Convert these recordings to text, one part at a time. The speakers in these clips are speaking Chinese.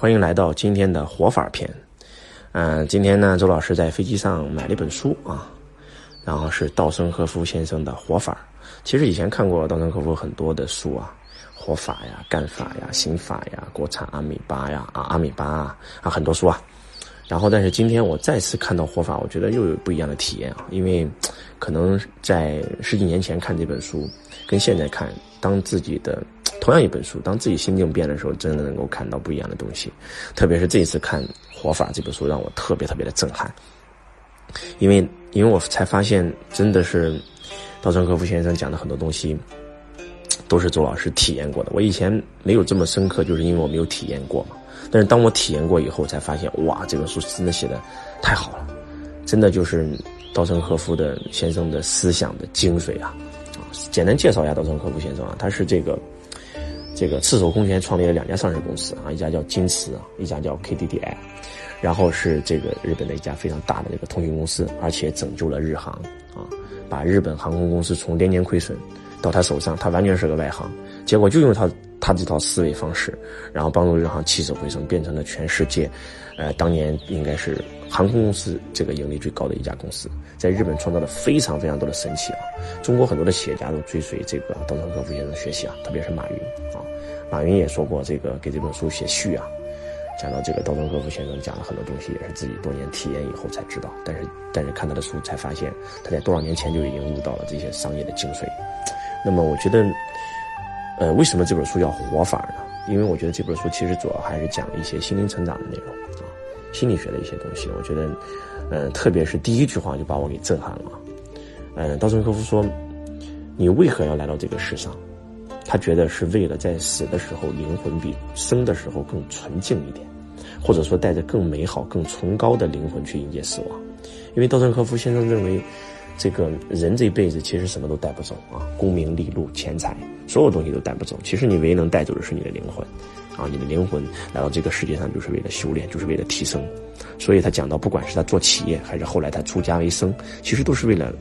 欢迎来到今天的活法篇。嗯，今天呢，周老师在飞机上买了一本书啊，然后是稻盛和夫先生的活法。其实以前看过稻盛和夫很多的书啊，活法呀、干法呀、刑法呀、国产阿米巴呀、啊阿米巴啊啊很多书啊。然后，但是今天我再次看到活法，我觉得又有不一样的体验啊，因为可能在十几年前看这本书，跟现在看，当自己的同样一本书，当自己心境变的时候，真的能够看到不一样的东西。特别是这一次看活法这本书，让我特别特别的震撼，因为因为我才发现，真的是稻盛和夫先生讲的很多东西，都是周老师体验过的。我以前没有这么深刻，就是因为我没有体验过嘛。但是当我体验过以后，才发现哇，这本书真的写的太好了，真的就是稻盛和夫的先生的思想的精髓啊！啊，简单介绍一下稻盛和夫先生啊，他是这个这个赤手空拳创立了两家上市公司啊，一家叫金瓷，一家叫 KDDI，然后是这个日本的一家非常大的这个通讯公司，而且拯救了日航啊，把日本航空公司从连年亏损到他手上，他完全是个外行，结果就用他。他这套思维方式，然后帮助日航起死回生，变成了全世界，呃，当年应该是航空公司这个盈利最高的一家公司，在日本创造了非常非常多的神奇啊！中国很多的企业家都追随这个稻盛和夫先生学习啊，特别是马云啊，马云也说过这个给这本书写序啊，讲到这个稻盛和夫先生讲了很多东西，也是自己多年体验以后才知道，但是但是看他的书才发现他在多少年前就已经悟到了这些商业的精髓。那么我觉得。呃，为什么这本书叫活法呢？因为我觉得这本书其实主要还是讲一些心灵成长的内容啊，心理学的一些东西。我觉得，呃，特别是第一句话就把我给震撼了。呃，稻盛和夫说：“你为何要来到这个世上？”他觉得是为了在死的时候，灵魂比生的时候更纯净一点，或者说带着更美好、更崇高的灵魂去迎接死亡。因为稻盛和夫先生认为。这个人这辈子其实什么都带不走啊，功名利禄、钱财，所有东西都带不走。其实你唯一能带走的是你的灵魂，啊，你的灵魂来到这个世界上就是为了修炼，就是为了提升。所以他讲到，不管是他做企业，还是后来他出家为僧，其实都是为了，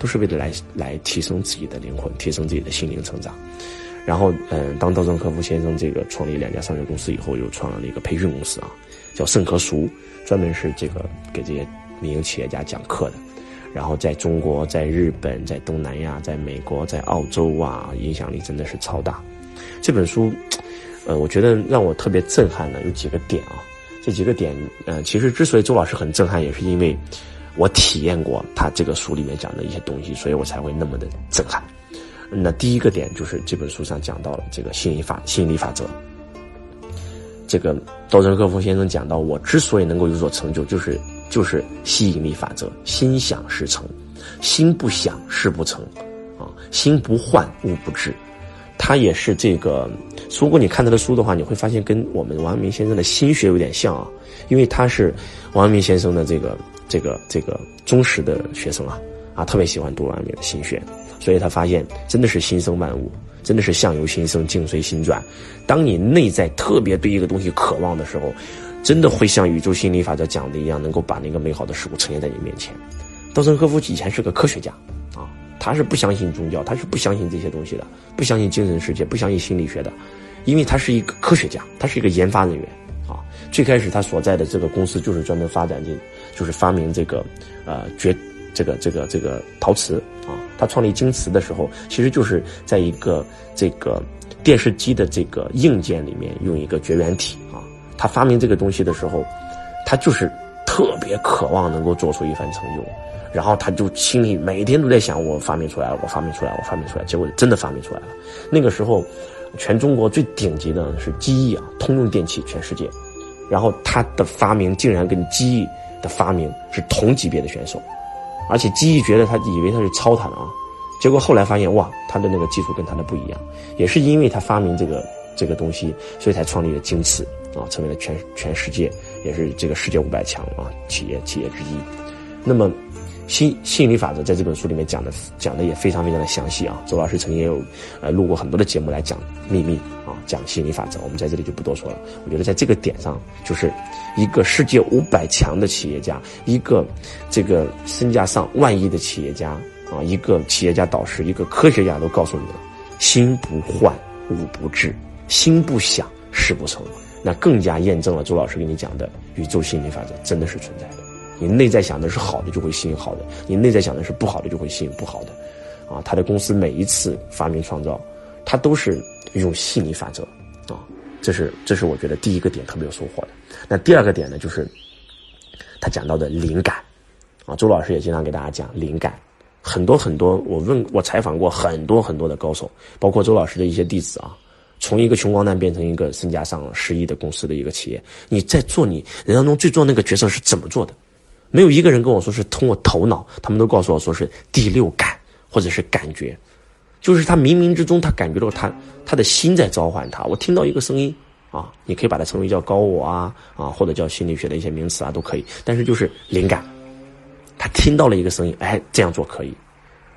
都是为了来来提升自己的灵魂，提升自己的心灵成长。然后，嗯，当稻盛和夫先生这个创立两家上市公司以后，又创了一个培训公司啊，叫盛和熟，专门是这个给这些民营企业家讲课的。然后在中国、在日本、在东南亚、在美国、在澳洲啊，影响力真的是超大。这本书，呃，我觉得让我特别震撼的有几个点啊。这几个点，呃，其实之所以周老师很震撼，也是因为我体验过他这个书里面讲的一些东西，所以我才会那么的震撼。那第一个点就是这本书上讲到了这个吸引力法、吸引力法则。这个稻盛和夫先生讲到，我之所以能够有所成就，就是。就是吸引力法则，心想事成，心不想事不成，啊，心不换物不至。他也是这个，如果你看他的书的话，你会发现跟我们王阳明先生的心学有点像啊，因为他是王阳明先生的这个这个这个忠实的学生啊，啊，特别喜欢读王阳明的心学，所以他发现真的是心生万物，真的是相由心生，境随心转。当你内在特别对一个东西渴望的时候。真的会像宇宙心理法则讲的一样，能够把那个美好的事物呈现在你面前。稻盛和夫以前是个科学家，啊，他是不相信宗教，他是不相信这些东西的，不相信精神世界，不相信心理学的，因为他是一个科学家，他是一个研发人员，啊，最开始他所在的这个公司就是专门发展这，就是发明这个，呃，绝这个这个这个陶瓷，啊，他创立京瓷的时候，其实就是在一个这个电视机的这个硬件里面用一个绝缘体，他发明这个东西的时候，他就是特别渴望能够做出一番成就，然后他就心里每天都在想：我发明出来了，我发明出来了，我发明出来。结果真的发明出来了。那个时候，全中国最顶级的是机翼啊，通用电气，全世界。然后他的发明竟然跟机翼的发明是同级别的选手，而且机翼觉得他以为他是超他的啊，结果后来发现哇，他的那个技术跟他的不一样，也是因为他发明这个这个东西，所以才创立了京瓷。啊，成为了全全世界也是这个世界五百强啊企业企业之一。那么，心心理法则在这本书里面讲的讲的也非常非常的详细啊。周老师曾经也有呃录过很多的节目来讲秘密啊，讲心理法则，我们在这里就不多说了。我觉得在这个点上，就是一个世界五百强的企业家，一个这个身价上万亿的企业家啊，一个企业家导师，一个科学家都告诉你了：心不换物不至，心不想事不成。那更加验证了周老师给你讲的宇宙心理法则真的是存在的。你内在想的是好的，就会吸引好的；你内在想的是不好的，就会吸引不好的。啊，他的公司每一次发明创造，他都是用吸引力法则。啊，这是这是我觉得第一个点特别有收获的。那第二个点呢，就是他讲到的灵感。啊，周老师也经常给大家讲灵感。很多很多，我问我采访过很多很多的高手，包括周老师的一些弟子啊。从一个穷光蛋变成一个身家上十亿的公司的一个企业，你在做你人当中最重要那个角色是怎么做的？没有一个人跟我说是通过头脑，他们都告诉我说是第六感或者是感觉，就是他冥冥之中他感觉到他他的心在召唤他。我听到一个声音啊，你可以把它称为叫高我啊啊，或者叫心理学的一些名词啊都可以，但是就是灵感，他听到了一个声音，哎，这样做可以。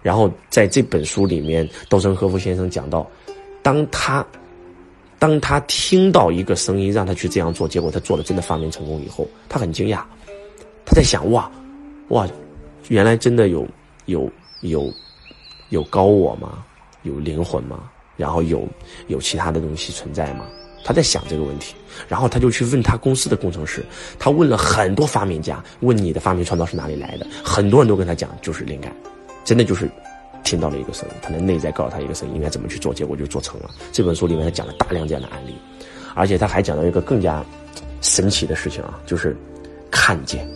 然后在这本书里面，稻盛和夫先生讲到，当他。当他听到一个声音让他去这样做，结果他做了真的发明成功以后，他很惊讶，他在想哇，哇，原来真的有有有有高我吗？有灵魂吗？然后有有其他的东西存在吗？他在想这个问题，然后他就去问他公司的工程师，他问了很多发明家，问你的发明创造是哪里来的？很多人都跟他讲就是灵感，真的就是。听到了一个声音，他的内在告诉他一个声音应该怎么去做，结果就做成了。这本书里面他讲了大量这样的案例，而且他还讲到一个更加神奇的事情啊，就是看见。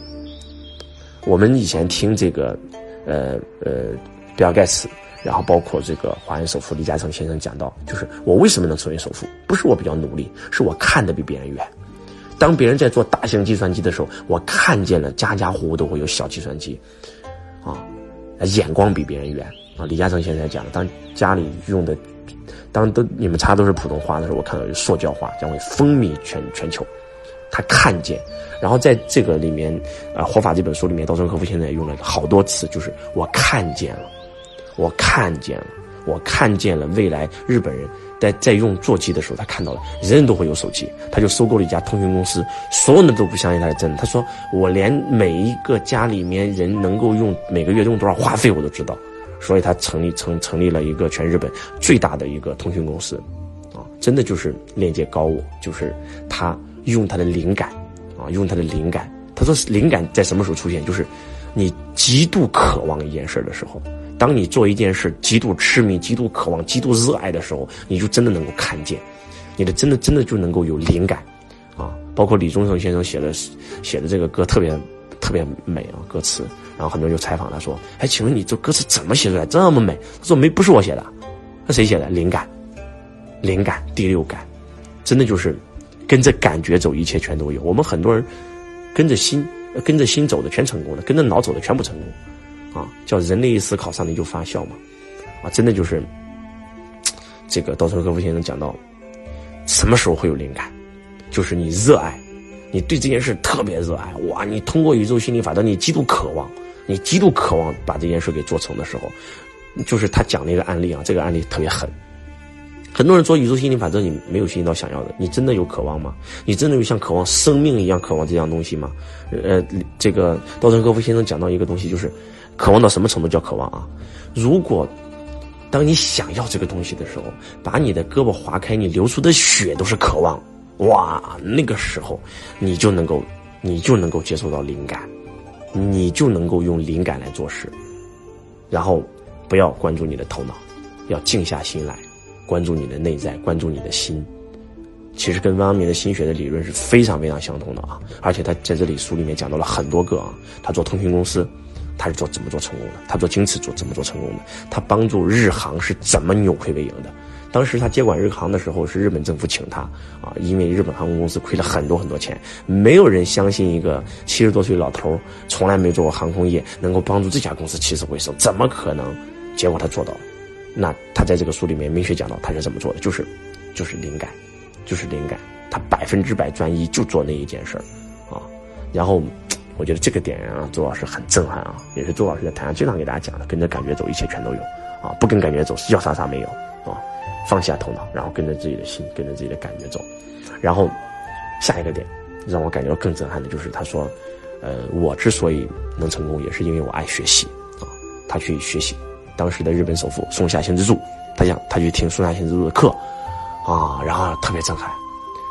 我们以前听这个，呃呃，比尔盖茨，然后包括这个华人首富李嘉诚先生讲到，就是我为什么能成为首富，不是我比较努力，是我看的比别人远。当别人在做大型计算机的时候，我看见了家家户户都会有小计算机，啊，眼光比别人远。啊，李嘉诚先生讲了，当家里用的，当都你们查都是普通话的时候，我看到塑胶话将会风靡全全球。他看见，然后在这个里面，呃，《活法》这本书里面，稻盛和夫现在也用了好多次，就是我看见了，我看见了，我看见了未来日本人在在用座机的时候，他看到了人人都会有手机，他就收购了一家通讯公司，所有人都不相信他是真的。他说，我连每一个家里面人能够用每个月用多少话费我都知道。所以他成立成成立了一个全日本最大的一个通讯公司，啊，真的就是链接高我，就是他用他的灵感，啊，用他的灵感。他说灵感在什么时候出现？就是你极度渴望一件事的时候，当你做一件事极度痴迷、极度渴望、极度热爱的时候，你就真的能够看见，你的真的真的就能够有灵感，啊，包括李宗盛先生写的写的这个歌特别特别美啊，歌词。然后很多人就采访他说：“哎，请问你这歌词怎么写出来这么美？”他说：“没，不是我写的，那谁写的？灵感，灵感，第六感，真的就是跟着感觉走，一切全都有。我们很多人跟着心，跟着心走的全成功了，跟着脑走的全不成功，啊，叫人类一思考，上帝就发笑嘛，啊，真的就是这个稻盛和夫先生讲到，什么时候会有灵感？就是你热爱，你对这件事特别热爱，哇，你通过宇宙心理法则，你极度渴望。”你极度渴望把这件事给做成的时候，就是他讲那个案例啊，这个案例特别狠。很多人做宇宙心理法则，你没有吸引到想要的，你真的有渴望吗？你真的有像渴望生命一样渴望这样东西吗？呃，这个稻盛和夫先生讲到一个东西，就是渴望到什么程度叫渴望啊？如果当你想要这个东西的时候，把你的胳膊划开，你流出的血都是渴望，哇，那个时候你就能够，你就能够接受到灵感。你就能够用灵感来做事，然后不要关注你的头脑，要静下心来，关注你的内在，关注你的心。其实跟汪明的心学的理论是非常非常相通的啊！而且他在这里书里面讲到了很多个啊，他做通讯公司，他是做怎么做成功的？他做京瓷做怎么做成功的？他帮助日航是怎么扭亏为盈的？当时他接管日航的时候，是日本政府请他啊，因为日本航空公司亏了很多很多钱，没有人相信一个七十多岁老头从来没做过航空业，能够帮助这家公司起死回生，怎么可能？结果他做到了。那他在这个书里面明确讲到他是怎么做的，就是，就是灵感，就是灵感，他百分之百专一，就做那一件事儿，啊。然后，我觉得这个点啊，周老师很震撼啊，也是周老师在台上经常给大家讲的，跟着感觉走，一切全都有，啊，不跟感觉走，要啥啥没有，放下头脑，然后跟着自己的心，跟着自己的感觉走。然后下一个点让我感觉到更震撼的就是，他说：“呃，我之所以能成功，也是因为我爱学习啊。”他去学习当时的日本首富松下幸之助，他想他去听松下幸之助的课啊，然后特别震撼。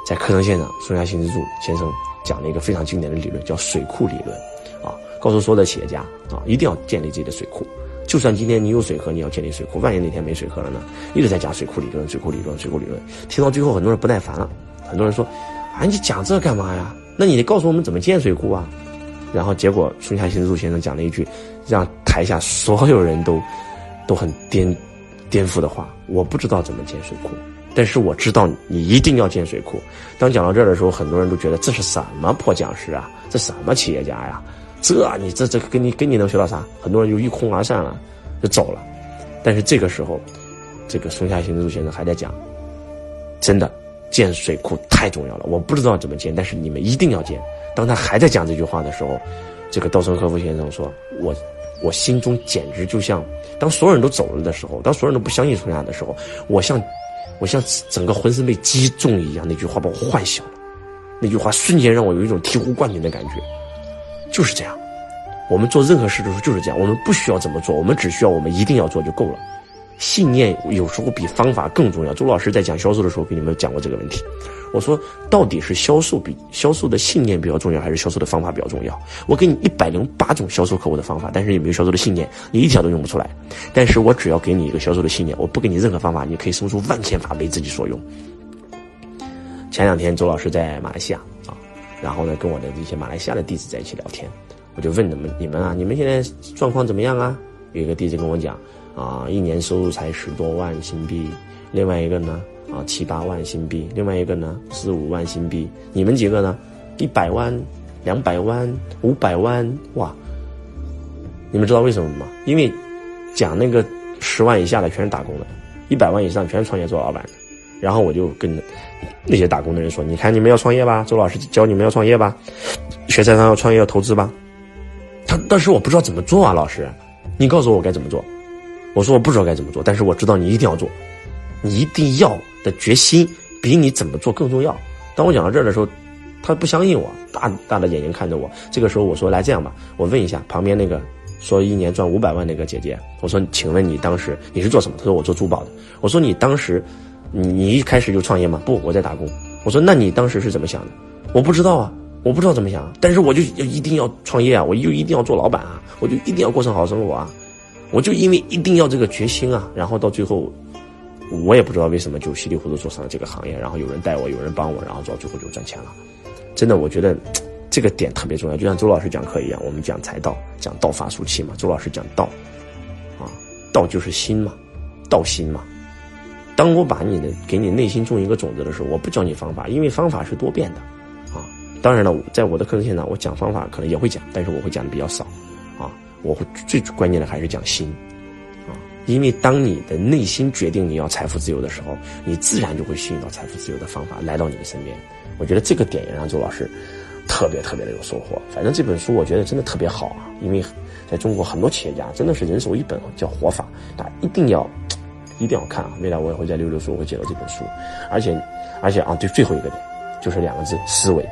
在课程现场，松下幸之助先生讲了一个非常经典的理论，叫水库理论，啊，告诉所有的企业家啊，一定要建立自己的水库。就算今天你有水喝，你要建立水库，万一哪天没水喝了呢？一直在讲水库理论，水库理论，水库理论，听到最后很多人不耐烦了，很多人说，啊，你讲这干嘛呀？那你得告诉我们怎么建水库啊？然后结果松下幸之助先生讲了一句，让台下所有人都都很颠颠覆的话：我不知道怎么建水库。但是我知道你一定要建水库。当讲到这儿的时候，很多人都觉得这是什么破讲师啊？这什么企业家呀？这你这这跟你跟你能学到啥？很多人就一哄而散了，就走了。但是这个时候，这个松下幸之助先生还在讲，真的建水库太重要了。我不知道怎么建，但是你们一定要建。当他还在讲这句话的时候，这个稻盛和夫先生说：“我我心中简直就像当所有人都走了的时候，当所有人都不相信松下的时候，我像。”我像整个浑身被击中一样，那句话把我唤醒了。那句话瞬间让我有一种醍醐灌顶的感觉，就是这样。我们做任何事的时候就是这样，我们不需要怎么做，我们只需要我们一定要做就够了。信念有时候比方法更重要。周老师在讲销售的时候给你们讲过这个问题。我说，到底是销售比销售的信念比较重要，还是销售的方法比较重要？我给你一百零八种销售客户的方法，但是你没有销售的信念，你一条都用不出来。但是我只要给你一个销售的信念，我不给你任何方法，你可以生出万千法为自己所用。前两天周老师在马来西亚，然后呢跟我的一些马来西亚的弟子在一起聊天，我就问他们：你们啊，你们现在状况怎么样啊？有一个弟子跟我讲。啊，一年收入才十多万新币，另外一个呢，啊七八万新币，另外一个呢四五万新币，你们几个呢，一百万、两百万、五百万，哇！你们知道为什么吗？因为讲那个十万以下的全是打工的，一百万以上全是创业做老板的。然后我就跟那些打工的人说：“你看你们要创业吧，周老师教你们要创业吧，学财商要创业要投资吧。”他当时我不知道怎么做啊，老师，你告诉我该怎么做。我说我不知道该怎么做，但是我知道你一定要做，你一定要的决心比你怎么做更重要。当我讲到这儿的时候，他不相信我，大大的眼睛看着我。这个时候我说：“来这样吧，我问一下旁边那个说一年赚五百万那个姐姐，我说，请问你当时你是做什么？”他说：“我做珠宝的。”我说：“你当时，你一开始就创业吗？”不，我在打工。我说：“那你当时是怎么想的？”我不知道啊，我不知道怎么想，但是我就一定要创业啊，我就一定要做老板啊，我就一定要过上好生活啊。我就因为一定要这个决心啊，然后到最后，我也不知道为什么就稀里糊涂做上了这个行业，然后有人带我，有人帮我，然后到最后就赚钱了。真的，我觉得这个点特别重要。就像周老师讲课一样，我们讲财道，讲道法术器嘛。周老师讲道，啊，道就是心嘛，道心嘛。当我把你的给你内心种一个种子的时候，我不教你方法，因为方法是多变的，啊。当然了，在我的课程现场，我讲方法可能也会讲，但是我会讲的比较少。啊我会最关键的还是讲心，啊，因为当你的内心决定你要财富自由的时候，你自然就会吸引到财富自由的方法来到你的身边。我觉得这个点也让周老师特别特别的有收获。反正这本书我觉得真的特别好啊，因为在中国很多企业家真的是人手一本叫《活法》，大家一定要一定要看啊！未来我也会在六六书我会介绍这本书，而且而且啊，对最后一个点就是两个字：思维。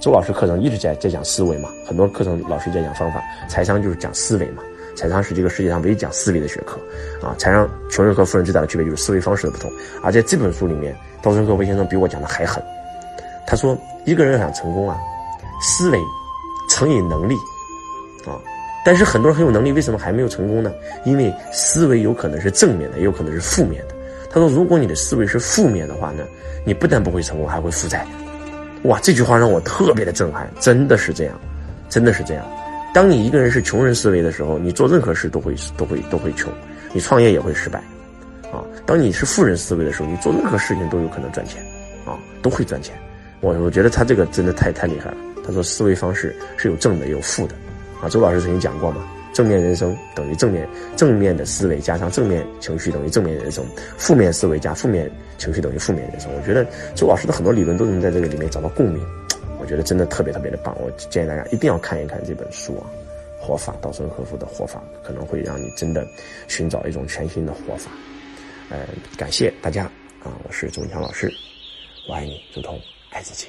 周老师课程一直在在讲思维嘛，很多课程老师在讲方法，财商就是讲思维嘛，财商是这个世界上唯一讲思维的学科，啊，财商穷人和富人最大的区别就是思维方式的不同，而在这本书里面，稻盛和夫先生比我讲的还狠，他说一个人要想成功啊，思维乘以能力，啊，但是很多人很有能力，为什么还没有成功呢？因为思维有可能是正面的，也有可能是负面的。他说，如果你的思维是负面的话呢，你不但不会成功，还会负债。哇，这句话让我特别的震撼，真的是这样，真的是这样。当你一个人是穷人思维的时候，你做任何事都会都会都会穷，你创业也会失败，啊。当你是富人思维的时候，你做任何事情都有可能赚钱，啊，都会赚钱。我我觉得他这个真的太太厉害了。他说思维方式是有正的，有负的，啊，周老师曾经讲过嘛。正面人生等于正面正面的思维加上正面情绪等于正面人生，负面思维加负面情绪等于负面人生。我觉得周老师的很多理论都能在这个里面找到共鸣，我觉得真的特别特别的棒。我建议大家一定要看一看这本书啊，《活法》稻盛和夫的活法，可能会让你真的寻找一种全新的活法。呃，感谢大家啊，我是周强老师，我爱你如同爱自己。